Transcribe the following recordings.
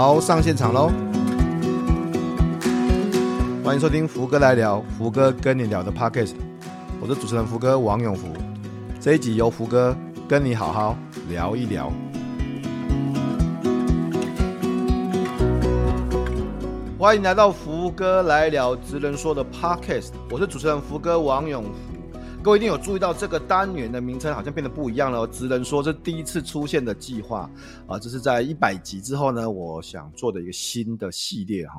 好，上现场喽！欢迎收听福哥来聊，福哥跟你聊的 Podcast，我是主持人福哥王永福。这一集由福哥跟你好好聊一聊。欢迎来到福哥来聊直人说的 Podcast，我是主持人福哥王永福。各位一定有注意到这个单元的名称好像变得不一样了。职人说这第一次出现的计划啊，这是在一百集之后呢，我想做的一个新的系列哈。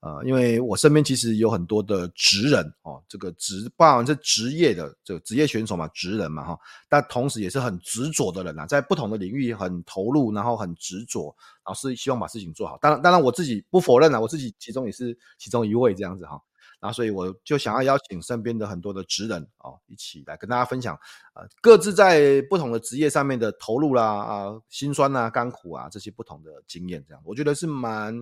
呃，因为我身边其实有很多的职人哦，这个职，包含是职业的这个职业选手嘛，职人嘛哈，但同时也是很执着的人呐，在不同的领域很投入，然后很执着，然后是希望把事情做好。当然，当然我自己不否认啊，我自己其中也是其中一位这样子哈。那，所以我就想要邀请身边的很多的职人哦，一起来跟大家分享，呃，各自在不同的职业上面的投入啦啊，辛酸啊，甘苦啊，这些不同的经验，这样我觉得是蛮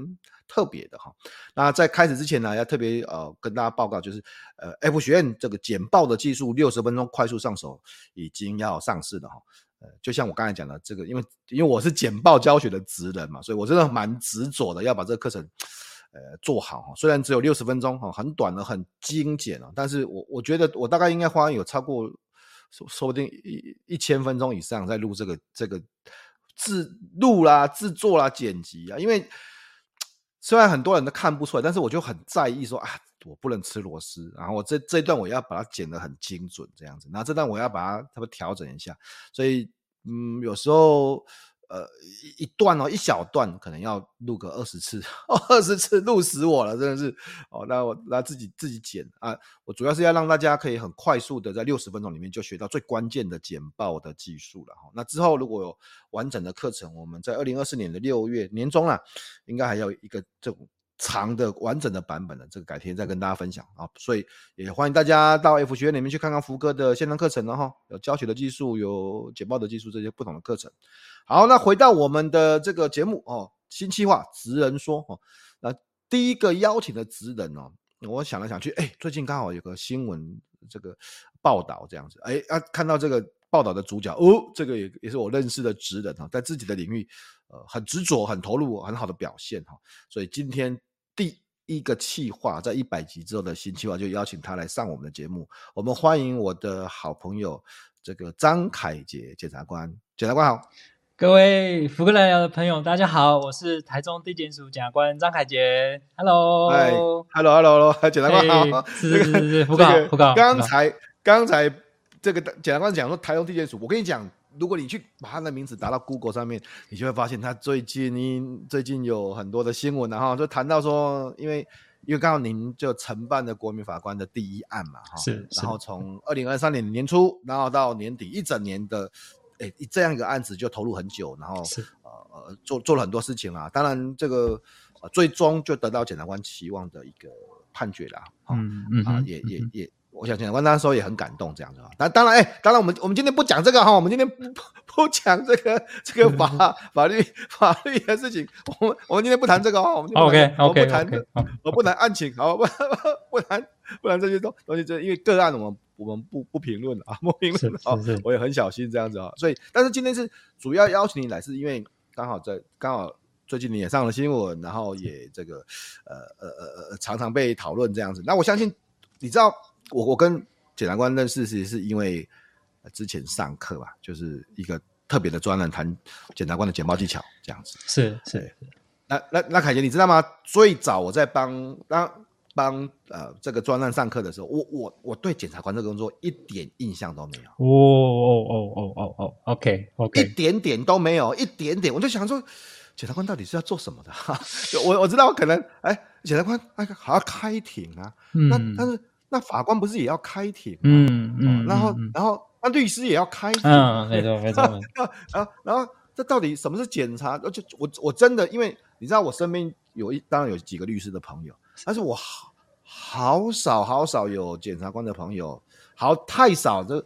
特别的哈。那在开始之前呢，要特别呃跟大家报告，就是呃 F 学院这个简报的技术，六十分钟快速上手已经要上市了哈。呃，就像我刚才讲的这个，因为因为我是简报教学的职人嘛，所以我真的蛮执着的要把这个课程。呃，做好哈，虽然只有六十分钟哈，很短的，很精简了，但是我我觉得我大概应该花有超过说说不定一一千分钟以上在录这个这个制录啦、制作啦、剪辑啊，因为虽然很多人都看不出来，但是我就很在意说啊，我不能吃螺丝，然后我这这一段我要把它剪得很精准这样子，然后这段我要把它特别调整一下，所以嗯，有时候。呃，一一段哦，一小段可能要录个二十次，二十次录死我了，真的是哦。那我那自己自己剪啊，我主要是要让大家可以很快速的在六十分钟里面就学到最关键的简报的技术了哈。那之后如果有完整的课程，我们在二零二四年的六月年中了，应该还有一个这种。长的完整的版本的这个改天再跟大家分享啊，所以也欢迎大家到 F 学院里面去看看福哥的线上课程了哈，有教学的技术，有简报的技术，这些不同的课程。好，那回到我们的这个节目哦，新企划职人说哦，那第一个邀请的职人哦，我想来想去，哎，最近刚好有个新闻这个报道这样子，哎啊，看到这个报道的主角哦，这个也也是我认识的职人哈，在自己的领域。呃，很执着，很投入，很好的表现哈。所以今天第一个企划，在一百集之后的新企划，就邀请他来上我们的节目。我们欢迎我的好朋友，这个张凯杰检察官。检察官好，各位福哥来聊的朋友，大家好，我是台中地检署检察官张凯杰。Hello，Hello，Hello，检察官好。是是是是，福哥好，福哥好。刚才刚才这个检察官讲说台中地检署，我跟你讲。如果你去把他的名字打到 Google 上面，你就会发现他最近最近有很多的新闻，然后就谈到说，因为因为刚好您就承办的国民法官的第一案嘛，哈，是，然后从二零二三年年初，然后到年底一整年的，哎，这样一个案子就投入很久，然后是呃呃做做了很多事情啦，当然这个呃最终就得到检察官期望的一个判决啦，嗯嗯啊也也也。我想检察官那时候也很感动，这样子啊。那当然，哎、欸，当然我们我们今天不讲这个哈，我们今天不不讲这个这个法 法律法律的事情。我们我们今天不谈这个哈。OK OK 我不谈我不谈案情，好不不谈不谈这些东东西，这因为个案我们我们不不评论啊，不评论啊。我也很小心这样子啊。所以，但是今天是主要邀请你来，是因为刚好在刚好最近你也上了新闻，然后也这个呃呃呃呃常常被讨论这样子。那我相信你知道。我我跟检察官认识是是因为之前上课吧，就是一个特别的专栏谈检察官的简报技巧这样子。是是，那那那凯杰你知道吗？最早我在帮当帮呃这个专案上课的时候，我我我对检察官这个工作一点印象都没有。哦哦哦哦哦哦，OK OK，一点点都没有，一点点，我就想说检察官到底是要做什么的？哈，我我知道可能哎，检察官那个还要开庭啊，嗯、那但是。那法官不是也要开庭吗？嗯嗯，然后然后那律师也要开庭，嗯，没错没错。然后然后这到底什么是检察？而且我我真的因为你知道我身边有一当然有几个律师的朋友，但是我好好少好少有检察官的朋友，好太少，就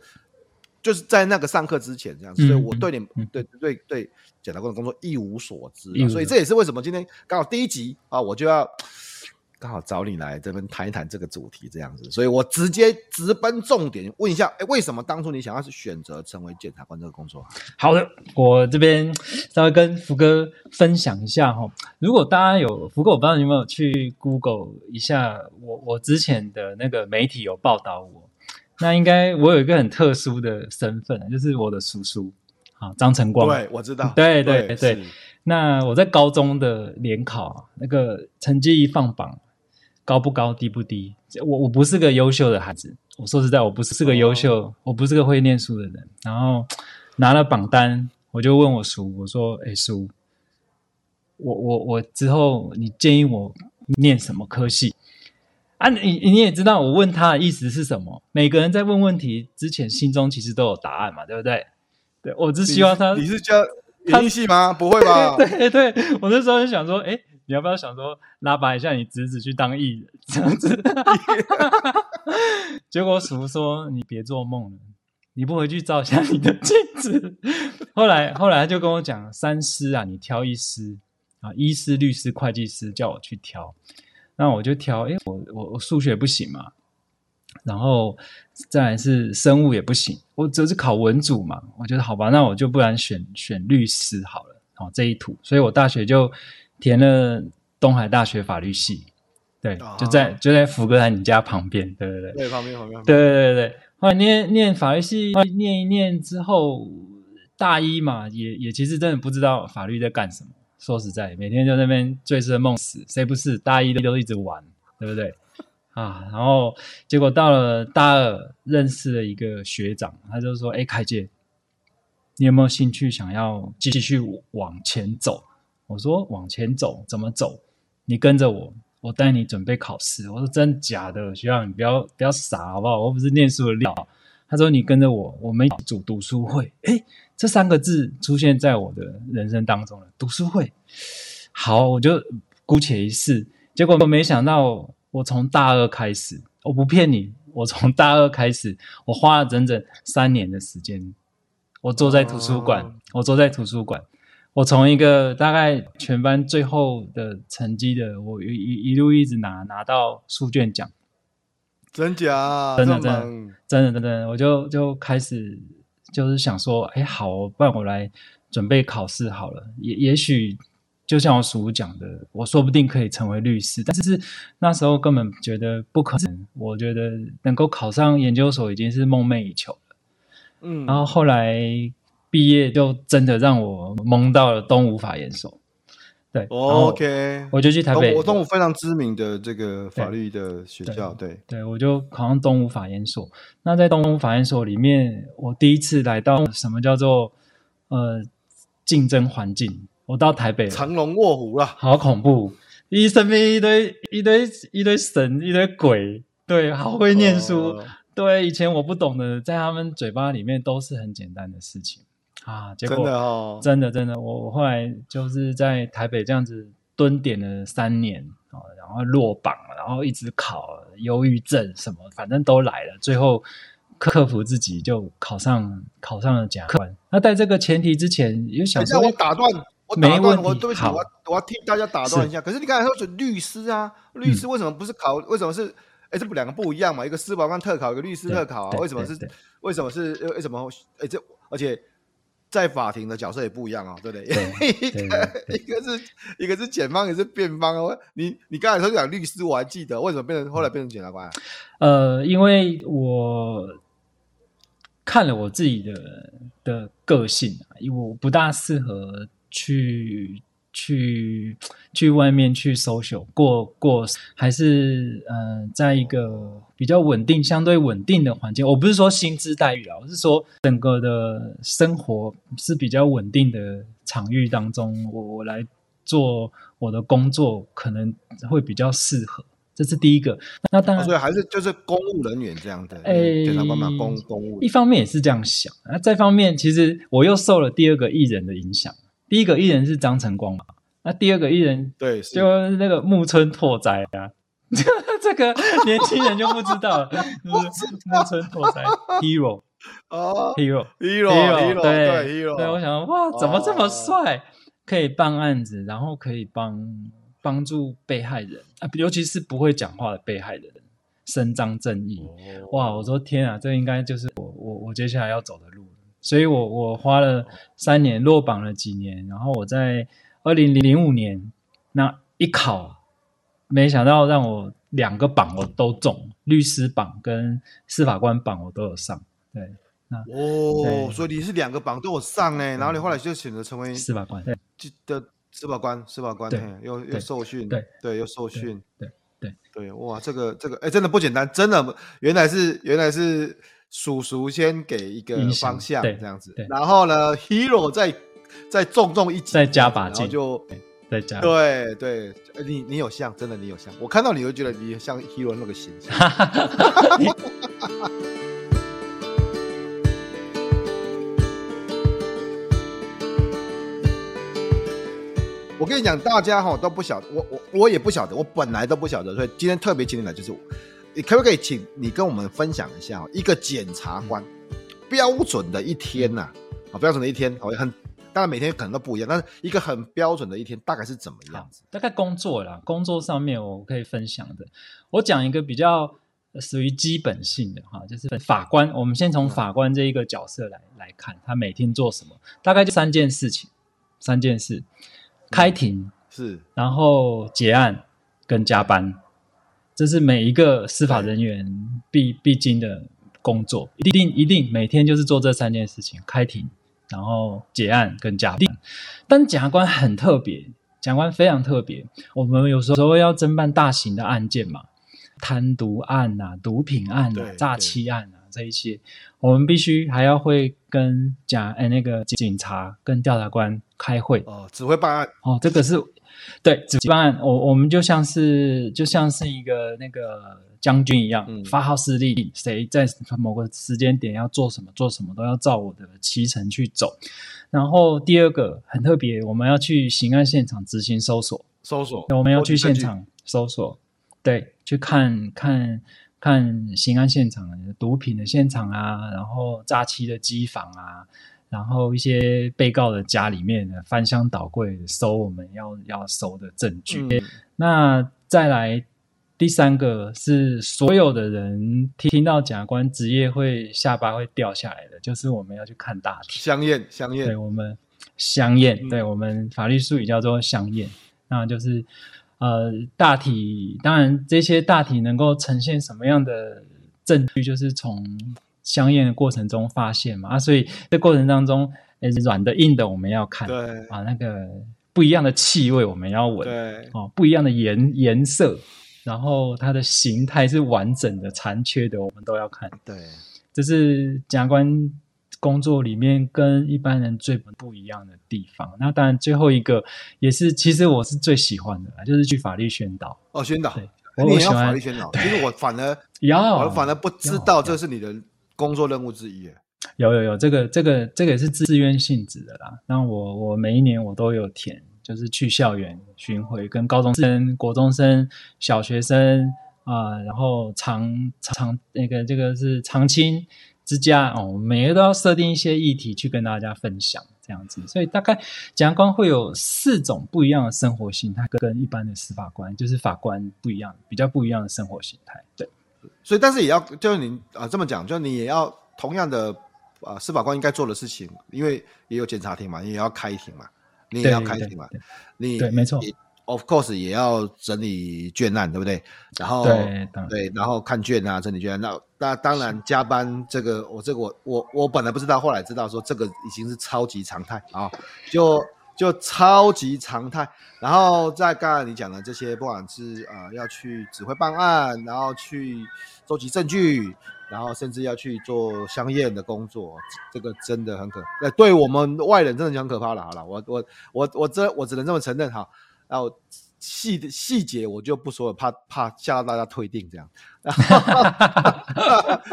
就是在那个上课之前这样子，所以我对你对对对检察官的工作一无所知，所以这也是为什么今天刚好第一集啊，我就要。刚好找你来这边谈一谈这个主题，这样子，所以我直接直奔重点问一下，哎，为什么当初你想要是选择成为检察官这个工作？好的，我这边稍微跟福哥分享一下哈。如果大家有福哥，我不知道你有没有去 Google 一下我我之前的那个媒体有报道我，那应该我有一个很特殊的身份，就是我的叔叔啊，张晨光。对，我知道。对对对，对。那我在高中的联考那个成绩一放榜。高不高，低不低？我我不是个优秀的孩子。我说实在，我不是个优秀，哦、我不是个会念书的人。然后拿了榜单，我就问我叔，我说：“哎、欸，叔，我我我之后你建议我念什么科系？”啊，你你也知道，我问他的意思是什么？每个人在问问题之前，心中其实都有答案嘛，对不对？对，我只希望他。你，你是教演艺系吗？不会吧？对对，我那时候就想说，哎、欸。你要不要想说拉拔一下你侄子去当艺人这样子？结果叔说你别做梦了，你不回去照一下你的镜子。后来后来他就跟我讲，三师啊，你挑一师啊，医师、律师、会计师，叫我去挑。那我就挑，哎，我我我数学不行嘛，然后再来是生物也不行，我只是考文组嘛。我觉得好吧，那我就不然选选律师好了。好，这一图，所以我大学就。填了东海大学法律系，对，啊、就在就在福哥在你家旁边，对对对，对旁边旁边，对对对对。后来念念法律系，念一念之后，大一嘛，也也其实真的不知道法律在干什么。说实在，每天就在那边醉生梦死，谁不是？大一都一直玩，对不对？啊，然后结果到了大二，认识了一个学长，他就说：“哎，凯姐，你有没有兴趣想要继续往前走？”我说往前走怎么走？你跟着我，我带你准备考试。我说真假的，学长你不要不要傻好不好？我不是念书的料。他说你跟着我，我们组读书会。诶，这三个字出现在我的人生当中了。读书会，好，我就姑且一试。结果我没想到，我从大二开始，我不骗你，我从大二开始，我花了整整三年的时间，我坐在图书馆，哦、我坐在图书馆。我从一个大概全班最后的成绩的，我一一一路一直拿拿到书卷奖，真假？真的真的真的真的，我就就开始就是想说，哎，好，不然我来准备考试好了。也也许就像我叔讲的，我说不定可以成为律师，但是那时候根本觉得不可能。我觉得能够考上研究所已经是梦寐以求了。嗯，然后后来。毕业就真的让我蒙到了东吴法研所，对，OK，我就去台北，我东吴非常知名的这个法律的学校，对，对，对，我就考上东吴法研所。那在东吴法研所里面，我第一次来到什么叫做呃竞争环境，我到台北，藏龙卧虎了，好恐怖，一身边一堆一堆一堆神一堆鬼，对，好会念书，呃、对，以前我不懂的，在他们嘴巴里面都是很简单的事情。啊，结果真的哦，真的真的，我我后来就是在台北这样子蹲点了三年啊，然后落榜，然后一直考，忧郁症什么，反正都来了，最后克服自己就考上考上了检察官。那在这个前提之前，有想说，我打断，我打断，我对不起，好我我要替大家打断一下。可是你刚才说是律师啊，律师为什么不是考？嗯、为什么是？哎，这不两个不一样嘛？一个司法官特考，一个律师特考啊？为什么是？为什么是？为什么？哎，这而且。在法庭的角色也不一样哦，对不对？对 对对对一个是一个是检方，也是辩方哦。你你刚才说讲律师，我还记得，为什么变成后来变成检察官？呃，因为我看了我自己的的个性啊，因为我不大适合去。去去外面去 social 过过，还是嗯、呃，在一个比较稳定、相对稳定的环境。我不是说薪资待遇啊，我是说整个的生活是比较稳定的场域当中，我我来做我的工作可能会比较适合。这是第一个。那当然，所以还是就是公务人员这样的。哎，检察官嘛，公公务。一方面也是这样想，那这方面其实我又受了第二个艺人的影响。第一个艺人是张晨光嘛，那第二个艺人对，就那个木村拓哉啊，这个年轻人就不知道了，木村拓哉 hero 哦，hero hero hero 对 hero 对，我想哇，怎么这么帅，可以办案子，然后可以帮帮助被害人啊，尤其是不会讲话的被害人伸张正义。哦、哇，我说天啊，这应该就是我我我接下来要走的路。所以我我花了三年落榜了几年，然后我在二零零五年那一考，没想到让我两个榜我都中，律师榜跟司法官榜我都有上。对，那哦，所以你是两个榜都有上呢，然后你后来就选择成为司法官，对，的司法官，司法官，对，又又受训，对对，又受训，对对对，哇，这个这个哎，真的不简单，真的，原来是原来是。叔叔先给一个方向，这样子，然后呢，Hero 再再重重一击，再加把劲，就再加，对对，你你有像，真的你有像，我看到你就觉得你像 Hero 那个形象。我跟你讲，大家哈都不晓得，我我我也不晓得，我本来都不晓得，所以今天特别请你来，就是我。你可不可以请你跟我们分享一下一个检察官标准的一天呐？啊，标准的一天，好像很当然每天可能都不一样，但是一个很标准的一天大概是怎么样子？大概工作啦，工作上面我可以分享的，我讲一个比较属于基本性的哈，就是法官。我们先从法官这一个角色来来看，他每天做什么？大概就三件事情，三件事：开庭是，然后结案跟加班。这是每一个司法人员必必经的工作，一定一定每天就是做这三件事情：开庭，然后结案跟假定。但检察官很特别，检察官非常特别。我们有时候要侦办大型的案件嘛，贪渎案啊、毒品案啊、诈欺案啊这一些，我们必须还要会跟检哎那个警察跟调查官开会哦，指挥办案哦，这个是。对，基本上我我们就像是就像是一个那个将军一样，嗯、发号施令，谁在某个时间点要做什么，做什么都要照我的骑程去走。然后第二个很特别，我们要去刑案现场执行搜索，搜索，我们要去现场搜索，对，去看看看刑案现场，毒品的现场啊，然后诈欺的机房啊。然后一些被告的家里面的翻箱倒柜搜我们要要搜的证据。嗯、那再来第三个是所有的人听到检察官职业会下巴会掉下来的，就是我们要去看大体相验相验，对我们相验，嗯、对我们法律术语叫做相验。那就是呃大体，当然这些大体能够呈现什么样的证据，就是从。相验的过程中发现嘛啊，所以这过程当中，诶，软的硬的我们要看，对啊，那个不一样的气味我们要闻，对哦，不一样的颜颜色，然后它的形态是完整的、残缺的，我们都要看。对，这是检察官工作里面跟一般人最不一样的地方。那当然，最后一个也是，其实我是最喜欢的，就是去法律宣导哦，宣导。对，我喜欢法律宣导，其实我反而 要，我反而不知道这是你的。工作任务之一，有有有，这个这个这个也是自愿性质的啦。那我我每一年我都有填，就是去校园巡回，跟高中生、国中生、小学生啊、然后长长那个这个是长青之家哦，每个都要设定一些议题去跟大家分享，这样子。所以大概检察官会有四种不一样的生活形态，跟一般的司法官就是法官不一样，比较不一样的生活形态，对。所以，但是也要就是你啊、呃、这么讲，就你也要同样的啊、呃、司法官应该做的事情，因为也有检察庭嘛，你也要开庭嘛，你也要开庭嘛，对你对没错，of course 也要整理卷案，对不对？然后对对，然后看卷啊，整理卷案。那那当然加班这个，我这个我我我本来不知道，后来知道说这个已经是超级常态啊，就。就超级常态，然后在刚才你讲的这些，不管是啊、要去指挥办案，然后去收集证据，然后甚至要去做相验的工作，这个真的很可，呃对我们外人真的讲可怕了。好了，我我我我这我只能这么承认哈，然后。细的细节我就不说了，怕怕吓到大家退订这样。然后，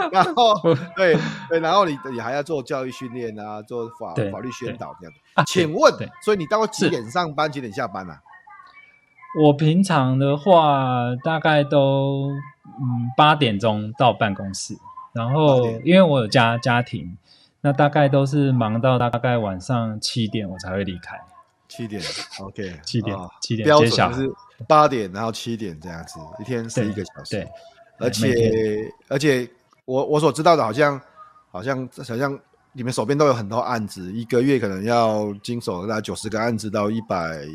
然后对对，然后你你还要做教育训练啊，做法法律宣导这样。啊、请问，所以你大概几点上班，几点下班啊？我平常的话，大概都嗯八点钟到办公室，然后因为我有家家庭，那大概都是忙到大概晚上七点我才会离开。七点，OK，七点，七点，标准是八点，然后七点这样子，一天十一个小时。对，而且而且我我所知道的，好像好像好像你们手边都有很多案子，一个月可能要经手大概九十个案子到一百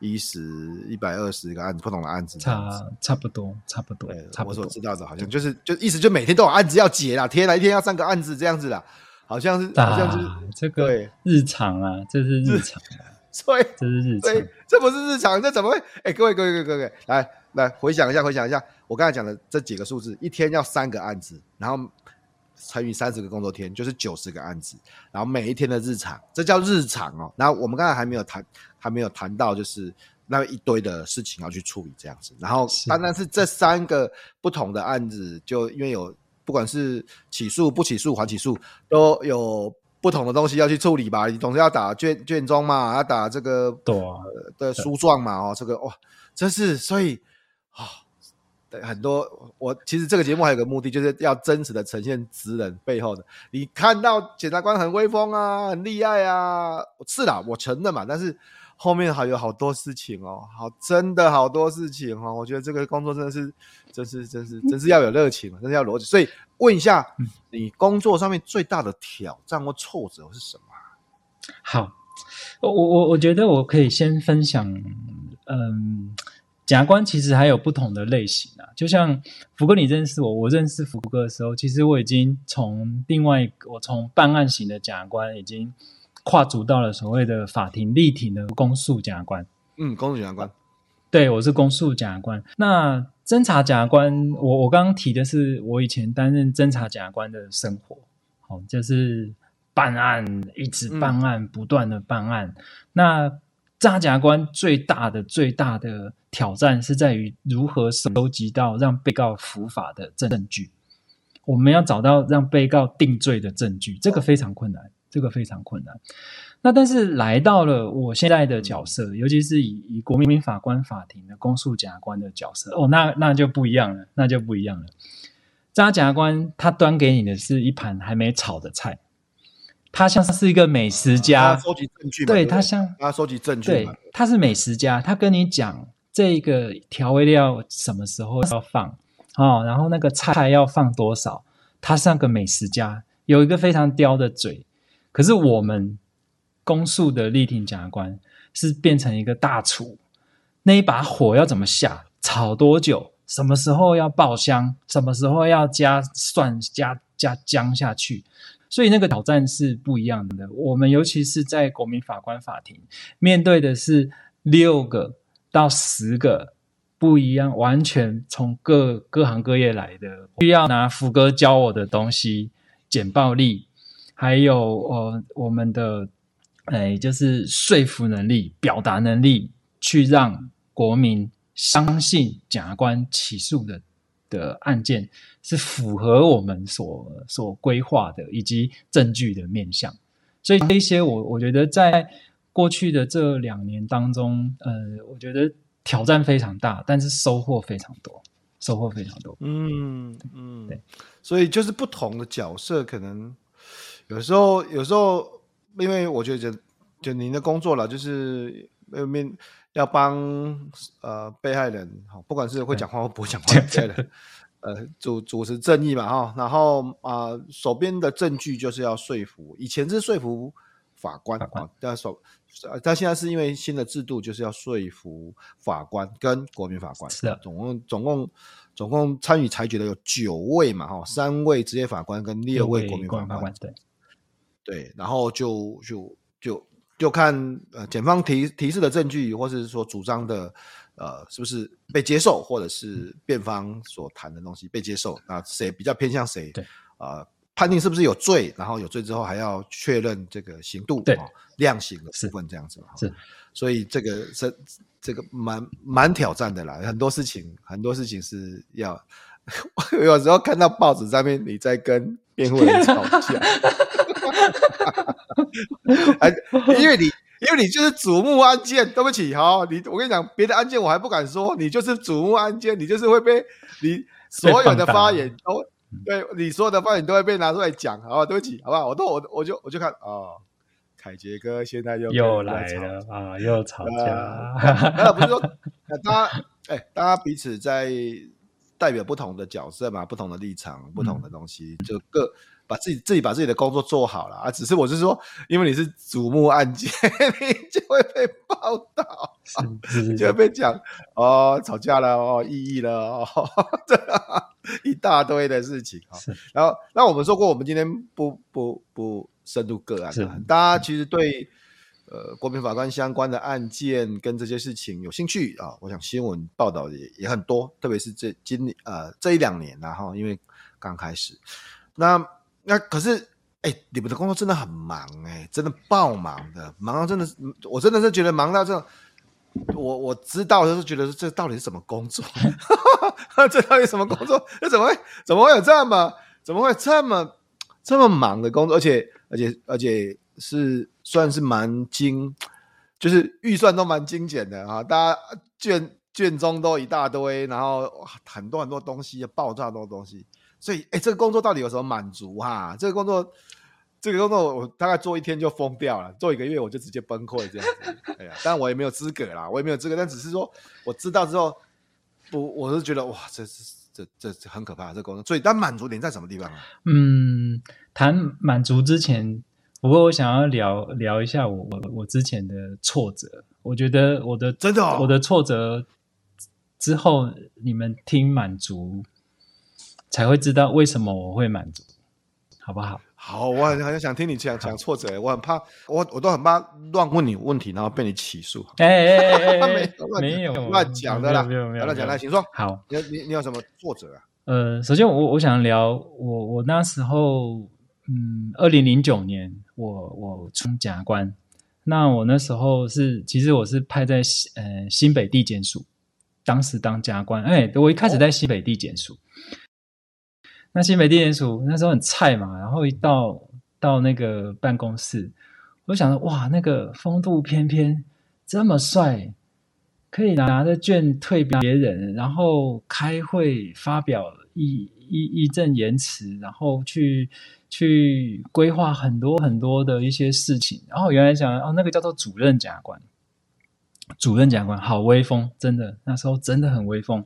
一十、一百二十个案子，不同的案子，差差不多，差不多。对，我所知道的，好像就是就意思就每天都有案子要结啦，天哪，一天要三个案子这样子啦。好像是，好像就是这个日常啊，这是日常，所以这是日常，这不是日常，这怎么会？哎，各位各位各位各位，来来回想一下，回想一下，我刚才讲的这几个数字，一天要三个案子，然后乘以三十个工作天，就是九十个案子，然后每一天的日常，这叫日常哦。然后我们刚才还没有谈，还没有谈到就是那一堆的事情要去处理这样子，然后单单是这三个不同的案子，就因为有。不管是起诉、不起诉、还起诉，都有不同的东西要去处理吧？你总是要打卷卷宗嘛，要打这个对、呃、的书状嘛？哦，这个哇，真是所以啊、哦，对很多我其实这个节目还有个目的，就是要真实的呈现职人背后的。你看到检察官很威风啊，很厉害啊，是啦，我承认嘛，但是。后面还有好多事情哦，好，真的好多事情哦。我觉得这个工作真的是，真是，真是，真是要有热情，真是要逻辑。所以问一下，你工作上面最大的挑战或挫折是什么？好，我我我觉得我可以先分享。嗯，检察官其实还有不同的类型啊。就像福哥，你认识我，我认识福哥的时候，其实我已经从另外一个，我从办案型的检察官已经。跨足到了所谓的法庭力挺的公诉检察官，嗯，公诉检察官，对，我是公诉检察官。那侦查检察官，我我刚刚提的是我以前担任侦查检察官的生活，好，就是办案，一直办案，嗯、不断的办案。那侦查检察官最大的最大的挑战是在于如何收集到让被告伏法的证据。我们要找到让被告定罪的证据，这个非常困难。这个非常困难。那但是来到了我现在的角色，尤其是以以国民法官法庭的公诉检察官的角色，哦，那那就不一样了，那就不一样了。侦查检察官他端给你的是一盘还没炒的菜，他像是一个美食家，收集证据，对，他像他收集证据，对，他是美食家，他跟你讲这个调味料什么时候要放哦，然后那个菜要放多少，他像个美食家，有一个非常刁的嘴。可是我们公诉的立庭检察官是变成一个大厨，那一把火要怎么下，炒多久，什么时候要爆香，什么时候要加蒜、加加姜下去，所以那个挑战是不一样的。我们尤其是在国民法官法庭，面对的是六个到十个不一样，完全从各各行各业来的，需要拿福哥教我的东西，简报力。还有呃，我们的哎，就是说服能力、表达能力，去让国民相信检察官起诉的的案件是符合我们所所规划的，以及证据的面向。所以这些我我觉得在过去的这两年当中，呃，我觉得挑战非常大，但是收获非常多，收获非常多。嗯嗯，对，所以就是不同的角色可能。有时候，有时候，因为我觉得就，就您的工作了，就是面要帮呃被害人，不管是会讲话或不会讲话的被害人，呃，主主持正义嘛，哈，然后啊、呃，手边的证据就是要说服，以前是说服法官啊，但手，但现在是因为新的制度，就是要说服法官跟国民法官，是的，总共总共总共参与裁决的有九位嘛，哈，三位职业法官跟六位国民法官，对。对，然后就就就就看呃检方提提示的证据，或者是说主张的呃是不是被接受，或者是辩方所谈的东西被接受，那谁比较偏向谁？对，呃，判定是不是有罪，然后有罪之后还要确认这个刑度，对，量刑的部分这样子嘛。是，所以这个是这个蛮蛮挑战的啦，很多事情很多事情是要，我有时候看到报纸上面你在跟辩护人吵架。哎，因为你，因为你就是瞩目案件，对不起，哈，你，我跟你讲，别的案件我还不敢说，你就是瞩目案件，你就是会被你所有的发言都，对，你所有的发言都会被拿出来讲，好吧，对不起，好吧，我都我我就我就看哦，凯杰哥现在又又来了啊，又吵架。那、呃、不是说大家哎、欸，大家彼此在代表不同的角色嘛，不同的立场，不同的东西，嗯、就各。把自己自己把自己的工作做好了啊！只是我是说，因为你是瞩目案件，你就会被报道，就会被讲哦，吵架了哦，异议了哦，这一大堆的事情啊。然后，那我们说过，我们今天不不不深入个案，大家其实对呃国民法官相关的案件跟这些事情有兴趣啊。我想新闻报道也也很多，特别是这今年呃这一两年然后因为刚开始那。那可是，哎、你们的工作真的很忙、欸，哎，真的爆忙的，忙到真的是，我真的是觉得忙到这，我我知道就是觉得这到底是什么工作？这到底什么工作？这怎么会怎么会有这么怎么会这么这么忙的工作？而且而且而且是算是蛮精，就是预算都蛮精简的啊，大家卷卷宗都一大堆，然后很多很多东西，爆炸多东西。所以，哎、欸，这个工作到底有什么满足哈？这个工作，这个工作我大概做一天就疯掉了，做一个月我就直接崩溃这样子。哎呀，当然我也没有资格啦，我也没有资格，但只是说我知道之后，我我是觉得哇，这是这这这很可怕，这个工作。所以，但满足点在什么地方啊？嗯，谈满足之前，不过我想要聊聊一下我我我之前的挫折。我觉得我的真的、哦、我的挫折之后，你们听满足。才会知道为什么我会满足，好不好？好，我很很想听你讲讲挫折，我很怕，我我都很怕乱问你问题，然后被你起诉。哎哎哎哎，没有乱讲的啦，没有没有乱讲，来，请说。好，你你你有什么挫折啊？呃，首先我我想聊我我那时候，嗯，二零零九年我我当检官，那我那时候是其实我是派在呃新北地检署，当时当检官，哎，我一开始在新北地检署。那新北地检署那时候很菜嘛，然后一到到那个办公室，我就想说哇，那个风度翩翩，这么帅，可以拿着卷退别人，然后开会发表义义义正言辞，然后去去规划很多很多的一些事情。然后原来想哦，那个叫做主任检察官，主任检察官好威风，真的那时候真的很威风。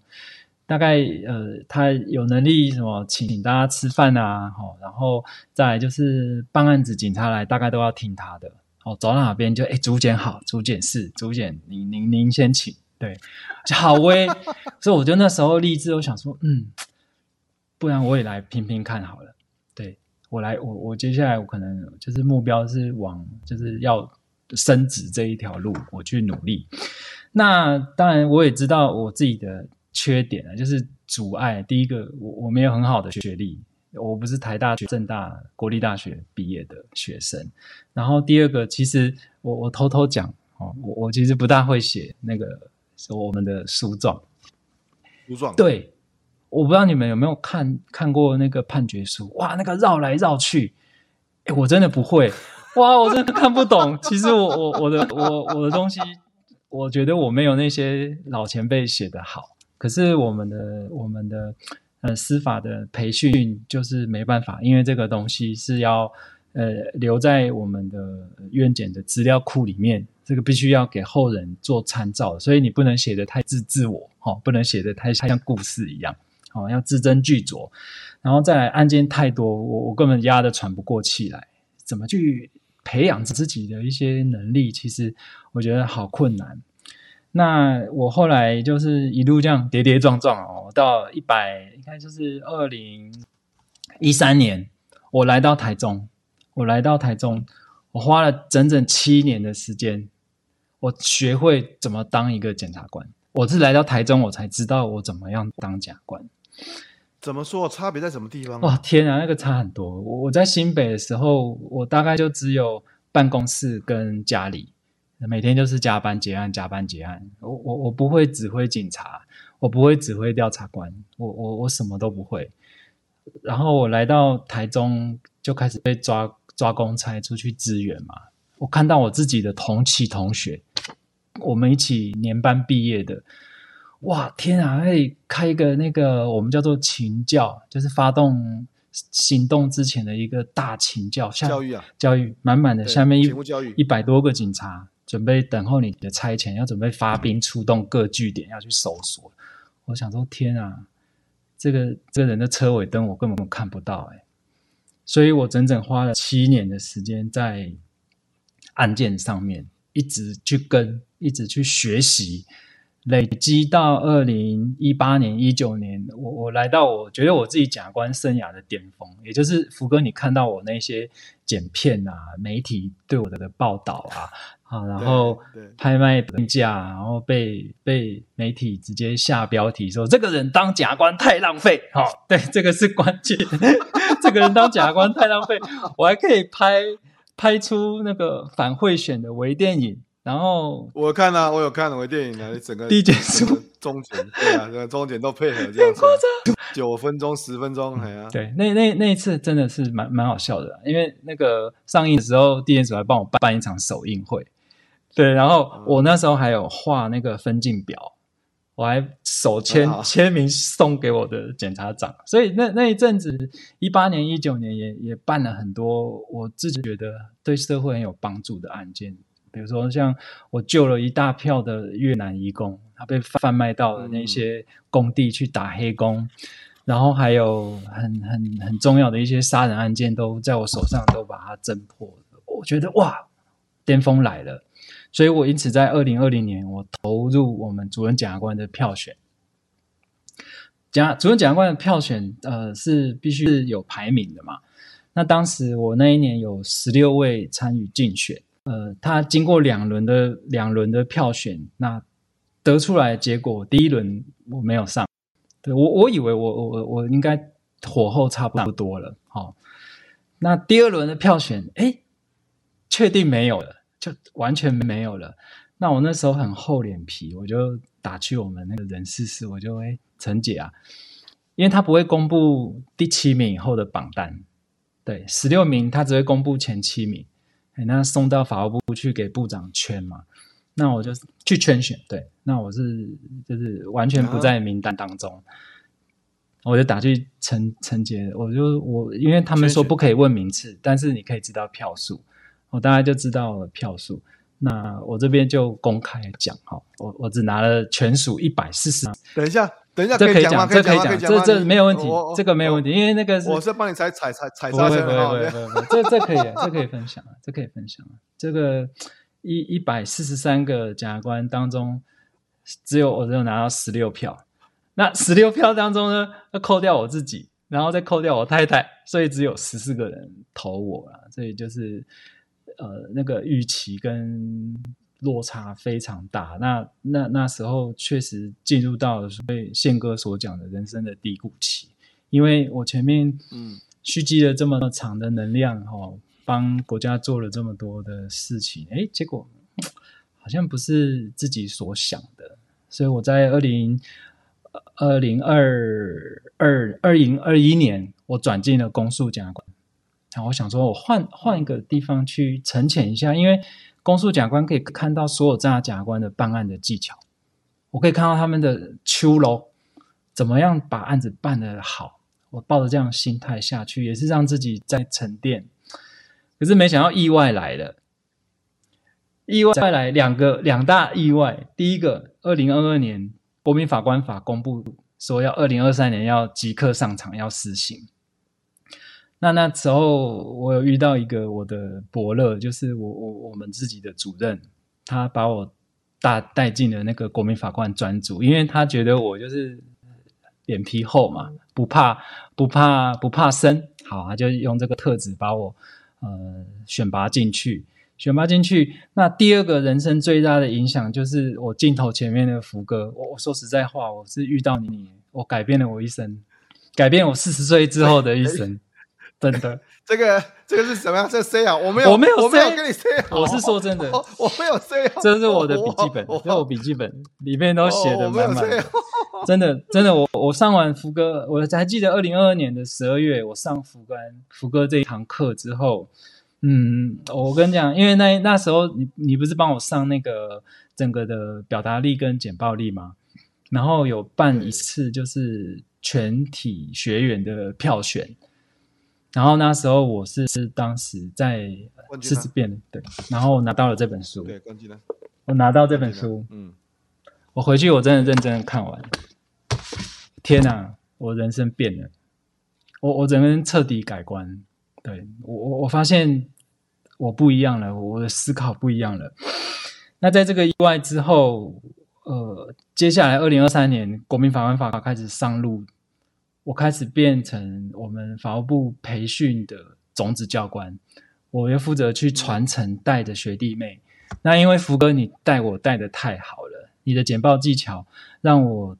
大概呃，他有能力什么请大家吃饭啊，好，然后再就是办案子，警察来大概都要听他的，哦，走到哪边就哎，主检好，主检是主检，您您您先请，对，好威，所以我就那时候立志，我想说，嗯，不然我也来拼拼看好了，对，我来，我我接下来我可能就是目标是往就是要升职这一条路，我去努力。那当然我也知道我自己的。缺点啊，就是阻碍。第一个，我我没有很好的学历，我不是台大、政大、国立大学毕业的学生。然后第二个，其实我我偷偷讲哦，我我其实不大会写那个我们的诉状。诉状？对，我不知道你们有没有看看过那个判决书？哇，那个绕来绕去，哎，我真的不会。哇，我真的看不懂。其实我我我的我我的东西，我觉得我没有那些老前辈写的好。可是我们的我们的呃司法的培训就是没办法，因为这个东西是要呃留在我们的院检的资料库里面，这个必须要给后人做参照，所以你不能写得太自自我，哦，不能写得太像故事一样，哦，要字斟句酌，然后再来案件太多，我我根本压得喘不过气来，怎么去培养自己的一些能力？其实我觉得好困难。那我后来就是一路这样跌跌撞撞哦，到一百应该就是二零一三年，我来到台中，我来到台中，我花了整整七年的时间，我学会怎么当一个检察官。我是来到台中，我才知道我怎么样当检察官。怎么说？差别在什么地方？哇，天啊，那个差很多。我我在新北的时候，我大概就只有办公室跟家里。每天就是加班结案，加班结案。我我我不会指挥警察，我不会指挥调查官，我我我什么都不会。然后我来到台中，就开始被抓抓公差出去支援嘛。我看到我自己的同期同学，我们一起年班毕业的，哇天啊！可以开一个那个我们叫做勤教，就是发动行动之前的一个大勤教，教育啊，教育满满的，下面一一百多个警察准备等候你的差遣，要准备发兵出动各据点要去搜索。我想说，天啊，这个这个人的车尾灯我根本看不到哎，所以我整整花了七年的时间在案件上面，一直去跟，一直去学习。累积到二零一八年、一九年，我我来到我觉得我自己假官生涯的巅峰，也就是福哥，你看到我那些剪片啊，媒体对我的报道啊，啊，然后拍卖评价，然后被被媒体直接下标题说这个人当假官太浪费，好、哦，对，这个是关键，这个人当假官太浪费，我还可以拍 拍出那个反贿选的微电影。然后我看啊，我有看微电影啊，整个递减数、中检，对啊，整个中检都配合这样子，九分钟、十分钟，哎呀，对，那那那一次真的是蛮蛮好笑的，因为那个上映的时候，递检署还帮我办办一场首映会，对，然后我那时候还有画那个分镜表，我还手签签名送给我的检察长，所以那那一阵子，一八年、一九年也也办了很多我自己觉得对社会很有帮助的案件。比如说，像我救了一大票的越南移工，他被贩卖到了那些工地去打黑工，嗯、然后还有很很很重要的一些杀人案件，都在我手上都把它侦破。我觉得哇，巅峰来了，所以我因此在二零二零年，我投入我们主任检察官的票选。检主任检察官的票选，呃，是必须是有排名的嘛？那当时我那一年有十六位参与竞选。呃，他经过两轮的两轮的票选，那得出来结果，第一轮我没有上，对，我我以为我我我我应该火候差不多了，好，那第二轮的票选，哎，确定没有了，就完全没有了。那我那时候很厚脸皮，我就打去我们那个人事室，我就哎，陈姐啊，因为他不会公布第七名以后的榜单，对，十六名他只会公布前七名。那送到法务部去给部长圈嘛？那我就去圈选，对，那我是就是完全不在名单当中，啊、我就打去陈陈杰，我就我因为他们说不可以问名次，但是你可以知道票数，我大概就知道了票数。那我这边就公开讲哈，我我只拿了全属一百四十。等一下。等一下，这可以讲，这可以讲，这这没有问题，这个没有问题，因为那个是我是帮你踩踩踩踩刹车，不会不会不会，这这可以，这可以分享，这可以分享。这个一一百四十三个检察官当中，只有我只有拿到十六票，那十六票当中呢，要扣掉我自己，然后再扣掉我太太，所以只有十四个人投我了，所以就是呃那个预期跟。落差非常大，那那那时候确实进入到了所谓宪哥所讲的人生的低谷期，因为我前面嗯。蓄积了这么长的能量哦，帮国家做了这么多的事情，哎，结果好像不是自己所想的，所以我在二零二零二二二零二一年，我转进了公诉检察官，然后我想说我换换一个地方去沉潜一下，因为。公诉检察官可以看到所有侦查检察官的办案的技巧，我可以看到他们的秋楼怎么样把案子办得好。我抱着这样心态下去，也是让自己在沉淀。可是没想到意外来了，意外来两个两大意外。第一个，二零二二年国民法官法公布说要二零二三年要即刻上场要施行。那那时候，我有遇到一个我的伯乐，就是我我我们自己的主任，他把我大带进了那个国民法官专组，因为他觉得我就是脸皮厚嘛，不怕不怕不怕生，好，他就用这个特质把我呃选拔进去，选拔进去。那第二个人生最大的影响就是我镜头前面的福哥，我我说实在话，我是遇到你，我改变了我一生，改变我四十岁之后的一生。真的，这个这个是什么样？这 say 啊，我没有，我没有，我没有跟你 say 好。我是说真的，我没有 say。这是我的笔记本，这是我笔记本里面都写的满满的。真的，真的，我我上完福哥，我还记得二零二二年的十二月，我上福哥福哥这一堂课之后，嗯，我跟你讲，因为那那时候你你不是帮我上那个整个的表达力跟简报力吗？然后有办一次就是全体学员的票选。然后那时候我是是当时在狮子变对，然后我拿到了这本书，对，冠军呢？我拿到这本书，嗯，我回去我真的认真的看完，天哪，我人生变了，我我整个人彻底改观，对，我我我发现我不一样了，我的思考不一样了。那在这个意外之后，呃，接下来二零二三年国民法官法开始上路。我开始变成我们法务部培训的种子教官，我要负责去传承带着学弟妹。那因为福哥你带我带的太好了，你的简报技巧让我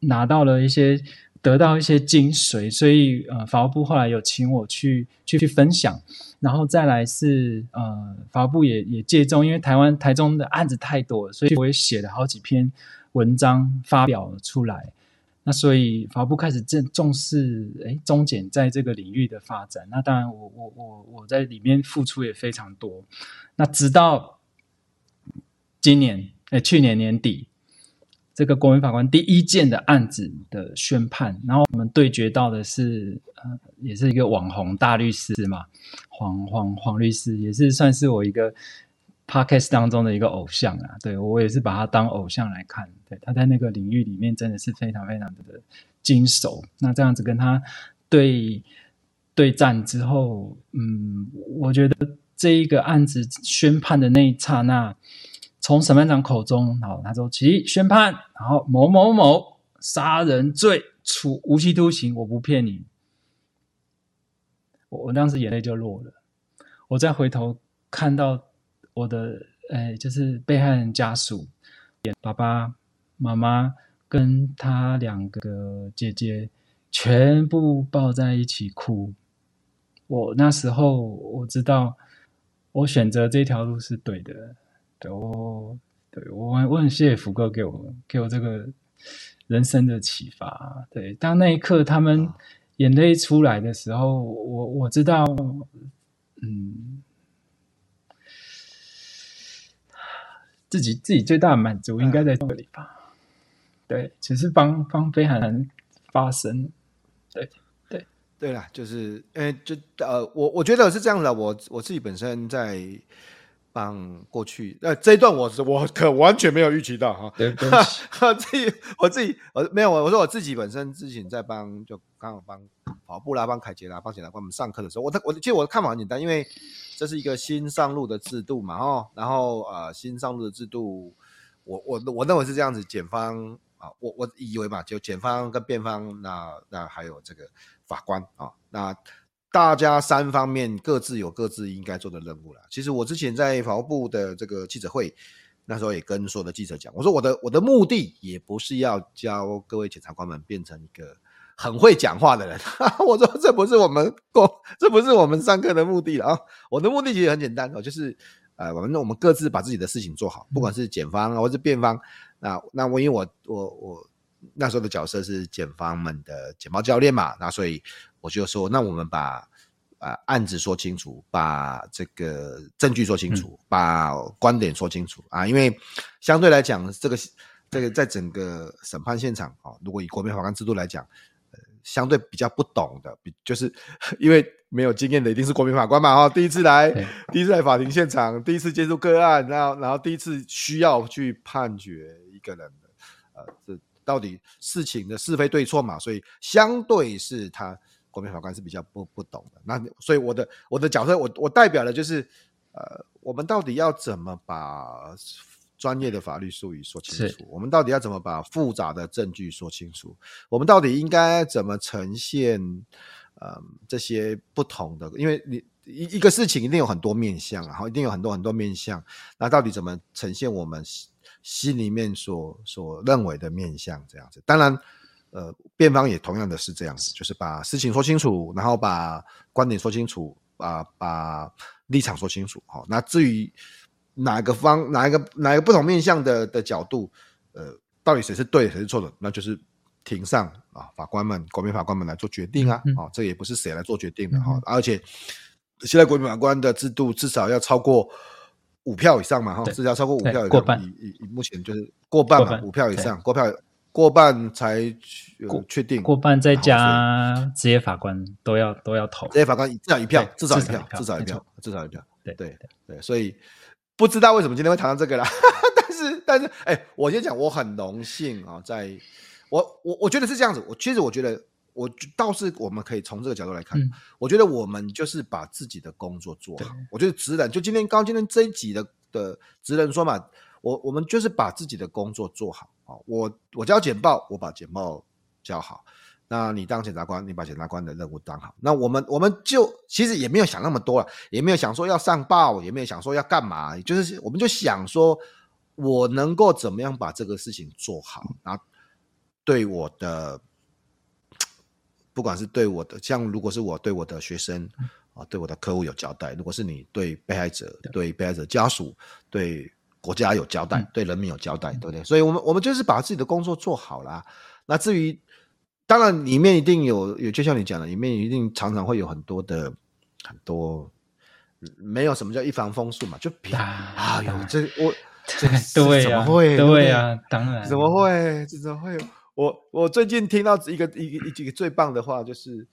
拿到了一些，得到一些精髓，所以呃，法务部后来有请我去去去分享，然后再来是呃，法务部也也借重，因为台湾台中的案子太多了，所以我也写了好几篇文章发表出来。那所以法务部开始正重视诶中检在这个领域的发展。那当然我，我我我我在里面付出也非常多。那直到今年诶去年年底，这个国民法官第一件的案子的宣判，然后我们对决到的是呃，也是一个网红大律师嘛，黄黄黄律师，也是算是我一个。Podcast 当中的一个偶像啊，对，我也是把他当偶像来看。对，他在那个领域里面真的是非常非常的精熟。那这样子跟他对对战之后，嗯，我觉得这一个案子宣判的那一刹那，从审判长口中，好，他说：“起宣判，然后某某某杀人罪处无期徒刑，我不骗你。”我我当时眼泪就落了。我再回头看到。我的诶，就是被害人家属，爸爸妈妈跟他两个姐姐全部抱在一起哭。我那时候我知道，我选择这条路是对的。对我，对我，我很谢谢福哥给我给我这个人生的启发。对，当那一刻他们眼泪出来的时候，我我知道，嗯。自己自己最大的满足应该在这里吧？嗯、对，只是帮帮被害人发声。对对对啦，就是呃，就呃，我我觉得是这样的。我我自己本身在帮过去呃这一段我，我是我可完全没有预期到哈。我自己我自己我没有我我说我自己本身之前在帮就刚好帮跑步啦，帮凯杰啦，帮检察官们上课的时候，我的我其实我的看法很简单，因为。这是一个新上路的制度嘛，哦，然后呃，新上路的制度，我我我认为是这样子，检方啊，我我以为嘛，就检方跟辩方，那那还有这个法官啊，那大家三方面各自有各自应该做的任务了。其实我之前在法务部的这个记者会，那时候也跟所有的记者讲，我说我的我的目的也不是要教各位检察官们变成一个。很会讲话的人，我说这不是我们过，这不是我们上课的目的了啊！我的目的其实很简单哦，就是呃，我们我们各自把自己的事情做好，不管是检方或是辩方。那那我因为我我我那时候的角色是检方们的检报教练嘛，那所以我就说，那我们把啊、呃、案子说清楚，把这个证据说清楚，把观点说清楚啊，因为相对来讲，这个这个在整个审判现场啊，如果以国民法官制度来讲。相对比较不懂的，比就是 因为没有经验的，一定是国民法官嘛，哈，第一次来，第一次来法庭现场，第一次接触个案，然后然后第一次需要去判决一个人的，呃，这到底事情的是非对错嘛，所以相对是他国民法官是比较不不懂的，那所以我的我的角色，我我代表的就是，呃，我们到底要怎么把。专业的法律术语说清楚，我们到底要怎么把复杂的证据说清楚？我们到底应该怎么呈现？嗯，这些不同的，因为你一一个事情一定有很多面向，然后一定有很多很多面向，那到底怎么呈现我们心里面所所认为的面向？这样子，当然，呃，辩方也同样的是这样子，就是把事情说清楚，然后把观点说清楚，把把立场说清楚。好，那至于。哪个方哪一个哪一个不同面向的的角度，呃，到底谁是对谁是错的，那就是庭上啊法官们国民法官们来做决定啊，嗯、啊，这也不是谁来做决定的哈、嗯，而且现在国民法官的制度至少要超过五票以上嘛哈，至少要超过五票以上，以以以目前就是过半嘛，五票以上过半过半才确定，过半再加职业法官都要都要投，职业法官至少一票，至少一票，至少一票，至少一票，对对对，所以不知道为什么今天会谈到这个啦，但是但是哎、欸，我先讲，我很荣幸啊，在我我我觉得是这样子，我其实我觉得我倒是我们可以从这个角度来看，我觉得我们就是把自己的工作做好，我觉得职人就今天刚今天这一集的的职人说嘛。我我们就是把自己的工作做好啊！我我交简报，我把简报交好。那你当检察官，你把检察官的任务当好。那我们我们就其实也没有想那么多了，也没有想说要上报，也没有想说要干嘛，就是我们就想说，我能够怎么样把这个事情做好，然后对我的，不管是对我的，像如果是我对我的学生啊，对我的客户有交代；如果是你对被害者、对被害者家属、对。国家有交代，对人民有交代，嗯、对不对？所以，我们我们就是把自己的工作做好了。那至于，当然里面一定有有，就像你讲的，里面一定常常会有很多的很多，没有什么叫一帆风顺嘛，就比啊，有这我这 对怎么会对呀？当然怎么会？怎么会？我我最近听到一个一个一个最棒的话，就是。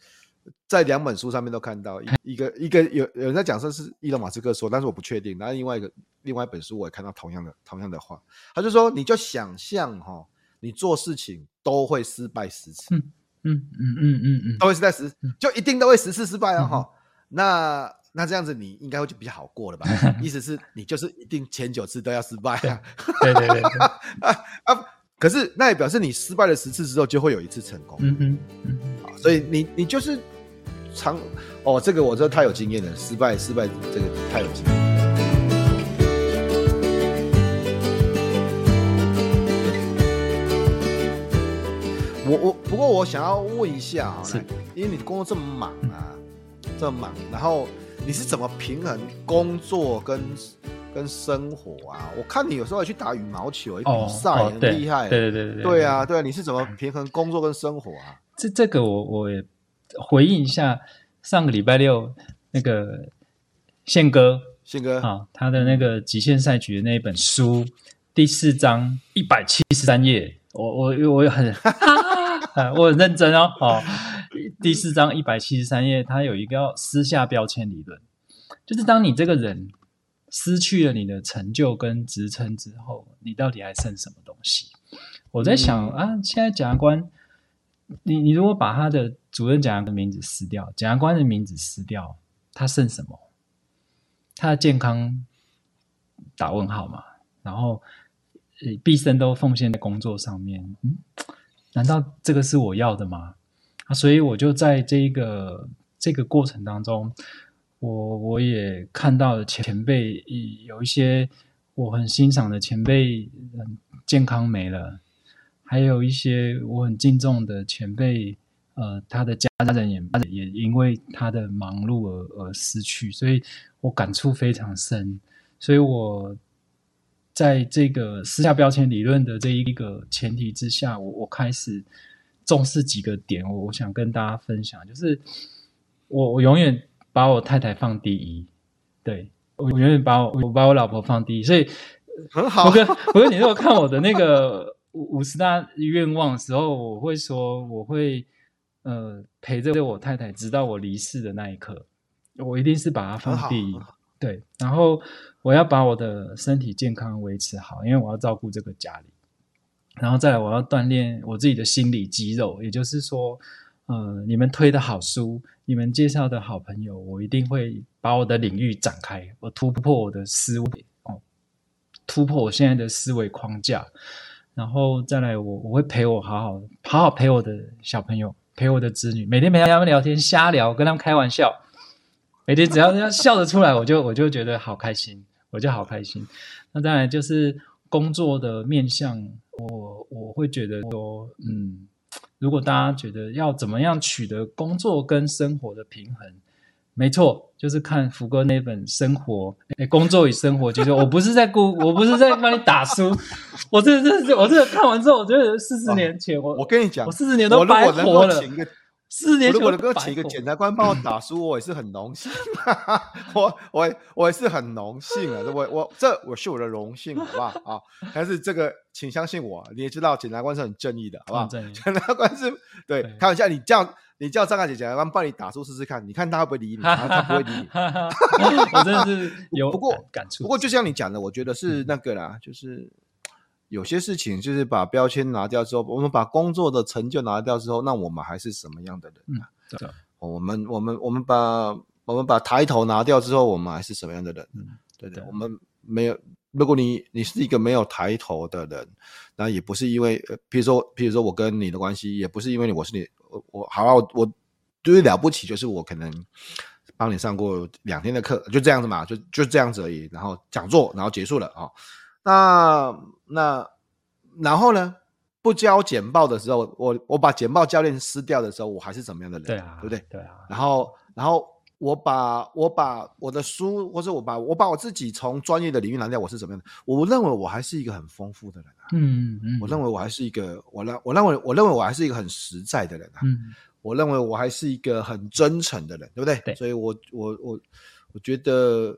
在两本书上面都看到一一个一个有有人在讲说是伊隆马斯克说，但是我不确定。然后另外一个另外一本书我也看到同样的同样的话，他就说你就想象哈，你做事情都会失败十次，嗯嗯嗯嗯嗯嗯，都会失败十，就一定都会十次失败啊哈。那那这样子你应该会就比较好过了吧？意思是你就是一定前九次都要失败啊？对对对 啊啊！可是那也表示你失败了十次之后就会有一次成功，嗯嗯嗯，所以你你就是。长哦，这个我真的太有经验了，失败失败，这个太有经验。我我不过我想要问一下啊，是因为你工作这么忙啊，这么忙，然后你是怎么平衡工作跟跟生活啊？我看你有时候还去打羽毛球，比赛很厉害，对对对对，对啊对啊，你是怎么平衡工作跟生活啊？这这个我我也。回应一下上个礼拜六那个宪哥，宪哥啊，他的那个极限赛局的那一本书第四章一百七十三页，我我我很 我很认真哦，哦，第四章一百七十三页，他有一个要撕下标签理论，就是当你这个人失去了你的成就跟职称之后，你到底还剩什么东西？我在想、嗯、啊，现在检察官。你你如果把他的主任检察官的名字撕掉，检察官的名字撕掉，他剩什么？他的健康打问号嘛？然后呃，毕生都奉献在工作上面，嗯，难道这个是我要的吗？啊，所以我就在这一个这个过程当中，我我也看到了前辈有一些我很欣赏的前辈，嗯健康没了。还有一些我很敬重的前辈，呃，他的家人也也因为他的忙碌而而失去，所以我感触非常深。所以我在这个私下标签理论的这一个前提之下，我我开始重视几个点，我我想跟大家分享，就是我我永远把我太太放第一，对，我永远把我我把我老婆放第一，所以很好。我跟我跟你说，我看我的那个。五十大愿望的时候，我会说，我会呃陪着我太太，直到我离世的那一刻，我一定是把它放第一。对，然后我要把我的身体健康维持好，因为我要照顾这个家里。然后再来，我要锻炼我自己的心理肌肉，也就是说，呃，你们推的好书，你们介绍的好朋友，我一定会把我的领域展开，我突破我的思维，哦，突破我现在的思维框架。然后再来我，我会陪我好好好好陪我的小朋友，陪我的子女，每天陪他们聊天，瞎聊，跟他们开玩笑。每天只要要笑得出来，我就我就觉得好开心，我就好开心。那当然就是工作的面向，我我会觉得说，嗯，如果大家觉得要怎么样取得工作跟生活的平衡。没错，就是看福哥那本《生活》诶，工作与生活，就是我不是在顾，我不是在帮你打书，我这这这，我这个看完之后，我觉得四十年前我我跟你讲，我四十年都白活了。四年，如果能够请一个检察官帮我 打输，我也是很荣幸。我我我也是很荣幸啊！我我这我是我的荣幸，好不好啊？但是这个，请相信我，你也知道检察官是很正义的，好不好？检察官是对，开玩笑，你叫你叫张大姐检察官帮你打书试试看，你看他会不会理你？他不会理你。我真的是有不过感触。不过就像你讲的，我觉得是那个啦，就是。有些事情就是把标签拿掉之后，我们把工作的成就拿掉之后，那我们还是什么样的人啊？嗯、对，我们我们我们把我们把抬头拿掉之后，我们还是什么样的人？嗯，对的，我们没有。如果你你是一个没有抬头的人，那也不是因为，呃，比如说，比如说我跟你的关系，也不是因为你，我是你，我我好，我我最了不起就是我可能帮你上过两天的课，就这样子嘛，就就这样子而已。然后讲座，然后结束了啊。哦那那然后呢？不交简报的时候，我我把简报教练撕掉的时候，我还是怎么样的人？对啊，对不对？对啊。然后然后我把我把我的书，或者我把我把我自己从专业的领域拿掉，我是怎么样的？我认为我还是一个很丰富的人啊。嗯嗯。我认为我还是一个我认我认为我认为我还是一个很实在的人啊。嗯。我认为我还是一个很真诚的人，对不对？对。所以我我我我觉得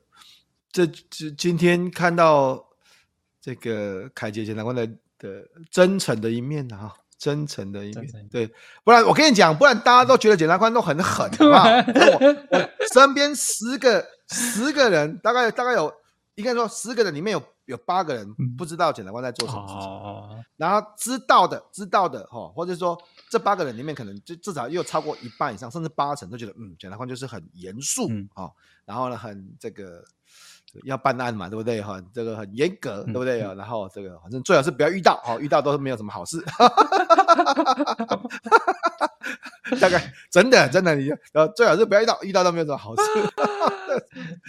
这这今天看到。这个凯杰检察官的的真诚的一面啊，真诚的一面，对，不然我跟你讲，不然大家都觉得检察官都很狠，好不好？我我身边十个十个人，大概大概有应该说十个人里面有有八个人不知道检察官在做什么事情，嗯、然后知道的知道的哈，或者说这八个人里面可能就至少又超过一半以上，甚至八成都觉得嗯，检察官就是很严肃啊、嗯，然后呢，很这个。要办案嘛，对不对？哈，这个很严格，对不对？嗯、然后这个反正最好是不要遇到，哈，遇到都是没有什么好事。大概真的真的，你呃最好是不要遇到，遇到都没有什么好事。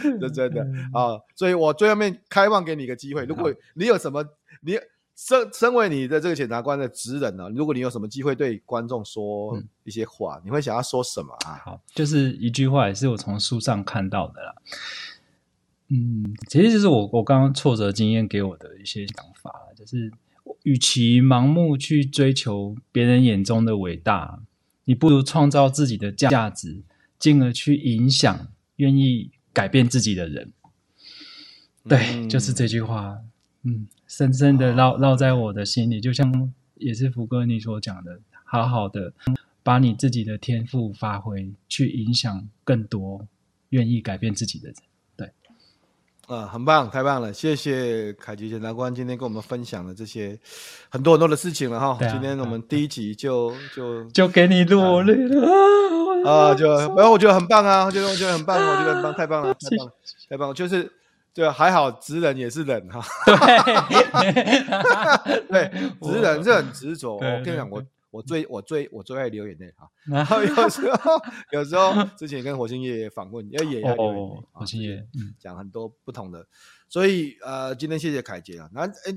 这真的啊，所以我最后面开放给你一个机会，如果你有什么，你身身为你的这个检察官的职人呢，如果你有什么机会对观众说一些话，嗯、你会想要说什么啊？好，就是一句话，也是我从书上看到的啦。嗯，其实就是我我刚刚挫折经验给我的一些想法，就是与其盲目去追求别人眼中的伟大，你不如创造自己的价值，进而去影响愿意改变自己的人。对，嗯、就是这句话，嗯，深深的烙烙在我的心里，就像也是福哥你所讲的，好好的把你自己的天赋发挥，去影响更多愿意改变自己的人。啊、嗯，很棒，太棒了！谢谢凯杰检察官今天跟我们分享的这些很多很多的事情了哈、啊。今天我们第一集就就就给你落泪了啊！就然后我觉得很棒啊，我觉得我觉得很棒，我觉得很棒，太棒了，太棒了，太棒了！就是对，还好直人也是人哈。对，直人是很执着。我跟你讲，我。我最我最我最爱流眼泪哈，然后有时候 有时候之前跟火星爷爷访问，也也要流眼泪，火星爷嗯，讲很多不同的，所以呃，今天谢谢凯杰啊，那哎，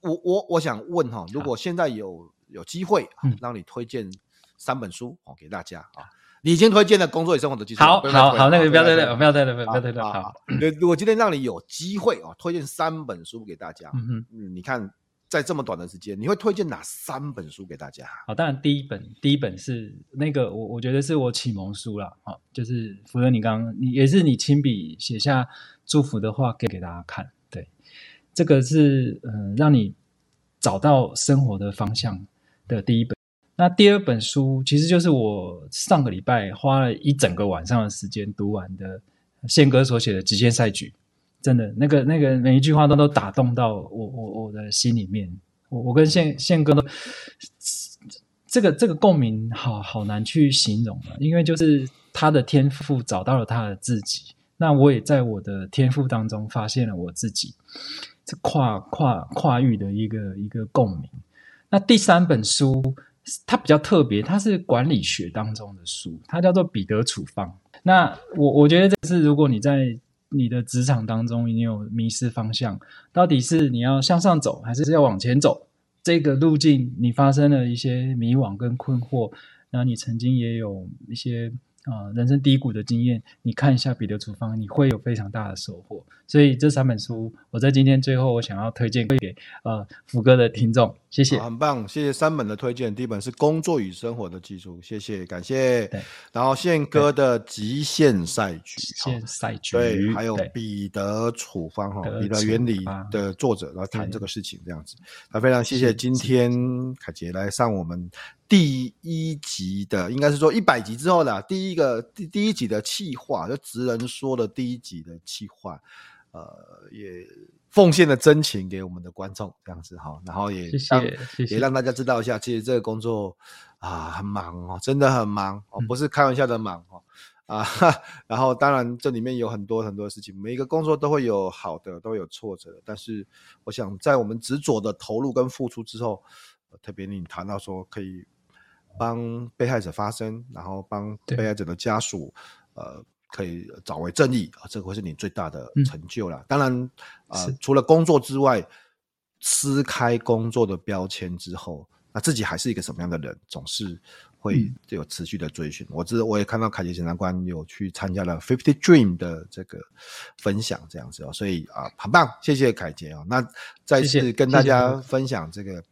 我我我想问哈，如果现在有有机会让你推荐三本书哦给大家啊，你已经推荐了工作与生活的技术，好好好，那个不要再了，不要再了，不要再了，好，如果今天让你有机会啊，推荐三本书给大家，嗯嗯，你看。在这么短的时间，你会推荐哪三本书给大家？好，当然第一本，第一本是那个我我觉得是我启蒙书了，好，就是福哥，你刚刚你也是你亲笔写下祝福的话给给大家看，对，这个是嗯让你找到生活的方向的第一本。那第二本书其实就是我上个礼拜花了一整个晚上的时间读完的宪哥所写的《极限赛局》。真的，那个那个每一句话都都打动到我我我的心里面。我我跟宪宪哥都这个这个共鸣好好难去形容了，因为就是他的天赋找到了他的自己，那我也在我的天赋当中发现了我自己，这跨跨跨域的一个一个共鸣。那第三本书它比较特别，它是管理学当中的书，它叫做彼得处方。那我我觉得这是如果你在你的职场当中，你有迷失方向，到底是你要向上走，还是要往前走？这个路径你发生了一些迷惘跟困惑，然后你曾经也有一些啊、人生低谷的经验，你看一下彼得处方，你会有非常大的收获。所以这三本书，我在今天最后，我想要推荐给呃福哥的听众。谢谢，很棒，谢谢三本的推荐。第一本是《工作与生活的技术》，谢谢，感谢。对，然后宪哥的《极限赛局》，极限赛局，对，还有彼得处方哈，彼得原理的作者来谈这个事情，这样子。那非常谢谢今天凯杰来上我们第一集的，应该是说一百集之后的第一个第第一集的企划，就职人说的第一集的企划，呃，也。奉献的真情给我们的观众，这样子哈，然后也谢谢，也让大家知道一下，其实这个工作啊很忙哦，真的很忙哦，不是开玩笑的忙哦、嗯、啊。然后当然这里面有很多很多事情，每一个工作都会有好的，都有挫折的。但是我想在我们执着的投入跟付出之后，特别你谈到说可以帮被害者发声，然后帮被害者的家属呃。可以找回正义啊，这个会是你最大的成就了。嗯、当然啊、呃，除了工作之外，撕开工作的标签之后，那自己还是一个什么样的人，总是会有持续的追寻。嗯、我知道，我也看到凯杰检察官有去参加了 Fifty Dream 的这个分享，这样子哦，所以啊、呃，很棒，谢谢凯杰啊。那再次跟大家分享这个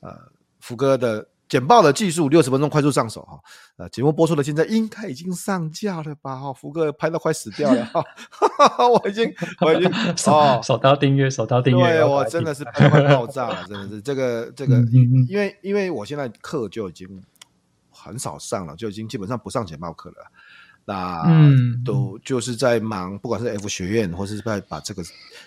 呃福哥的。简报的技术，六十分钟快速上手哈。呃，节目播出的现在应该已经上架了吧？哈，福哥拍到快死掉了哈哈哈。我已经，我已经 哦，手刀订阅，手刀订阅。对，我真的是拍快爆炸了，真的是这个这个，因为因为我现在课就已经很少上了，就已经基本上不上简报课了。那都就是在忙，不管是 F 学院，或是在把这个，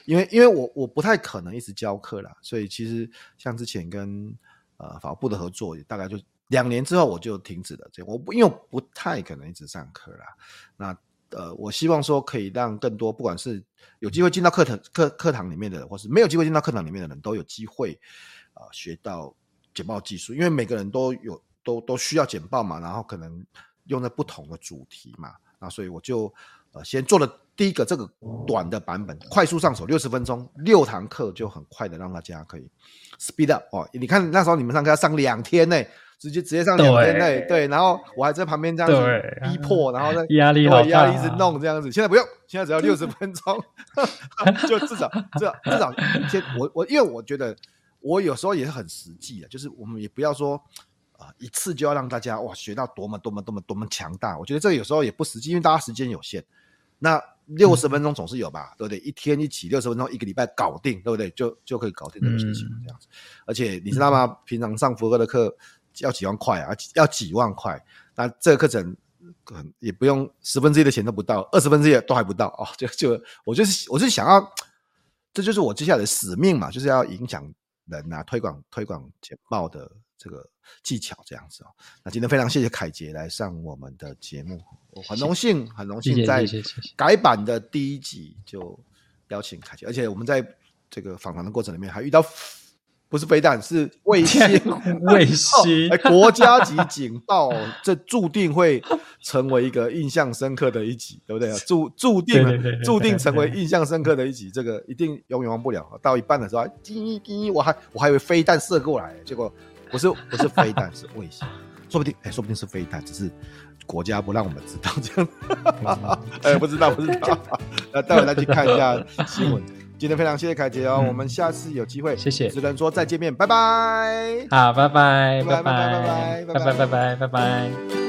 因为因为我我不太可能一直教课了，所以其实像之前跟。呃，法务部的合作也大概就两年之后我就停止了。这我不因为我不太可能一直上课啦。那呃，我希望说可以让更多不管是有机会进到课堂课课堂里面的，或是没有机会进到课堂里面的人都有机会啊、学到简报技术。因为每个人都有都都需要简报嘛，然后可能用在不同的主题嘛。那所以我就呃先做了第一个这个短的版本，快速上手，六十分钟，六堂课就很快的让大家可以。Speed up 哦！你看那时候你们上课要上两天呢，直接直接上两天内，对，然后我还在旁边这样子逼迫，然后呢 压力好，压力一直弄这样子。现在不用，现在只要六十分钟，就至少至少至少先我我因为我觉得我有时候也是很实际的，就是我们也不要说啊一次就要让大家哇学到多么多么多么多么强大，我觉得这个有时候也不实际，因为大家时间有限。那六十分钟总是有吧，嗯、对不对？一天一起六十分钟，一个礼拜搞定，对不对？就就可以搞定这个事情，这样子。嗯、而且你知道吗？嗯、平常上福哥的课要几万块啊，要几万块。那这个课程可能也不用十分之一的钱都不到，二十分之一都还不到哦。就就我就是我是想要，这就是我接下来的使命嘛，就是要影响人啊，推广推广简报的这个技巧这样子哦。那今天非常谢谢凯杰来上我们的节目。我很荣幸，很荣幸在改版的第一集就邀请凯杰，而且我们在这个访谈的过程里面还遇到不是飞弹，是卫星，卫星，国家级警报，这注定会成为一个印象深刻的一集，对不对？注注定注定成为印象深刻的一集，这个一定永远忘不了。到一半的时候，滴滴，我还我还以为飞弹射过来，结果不是不是飞弹，是卫星，说不定哎，说不定是飞弹，只是。国家不让我们知道这样，哎、欸，不知道不知道，那待会再去看一下新闻。今天非常谢谢凯杰哦，嗯、我们下次有机会，谢谢，只能说再见面，拜拜。好，拜拜，拜拜，拜拜，拜拜，拜拜，拜拜。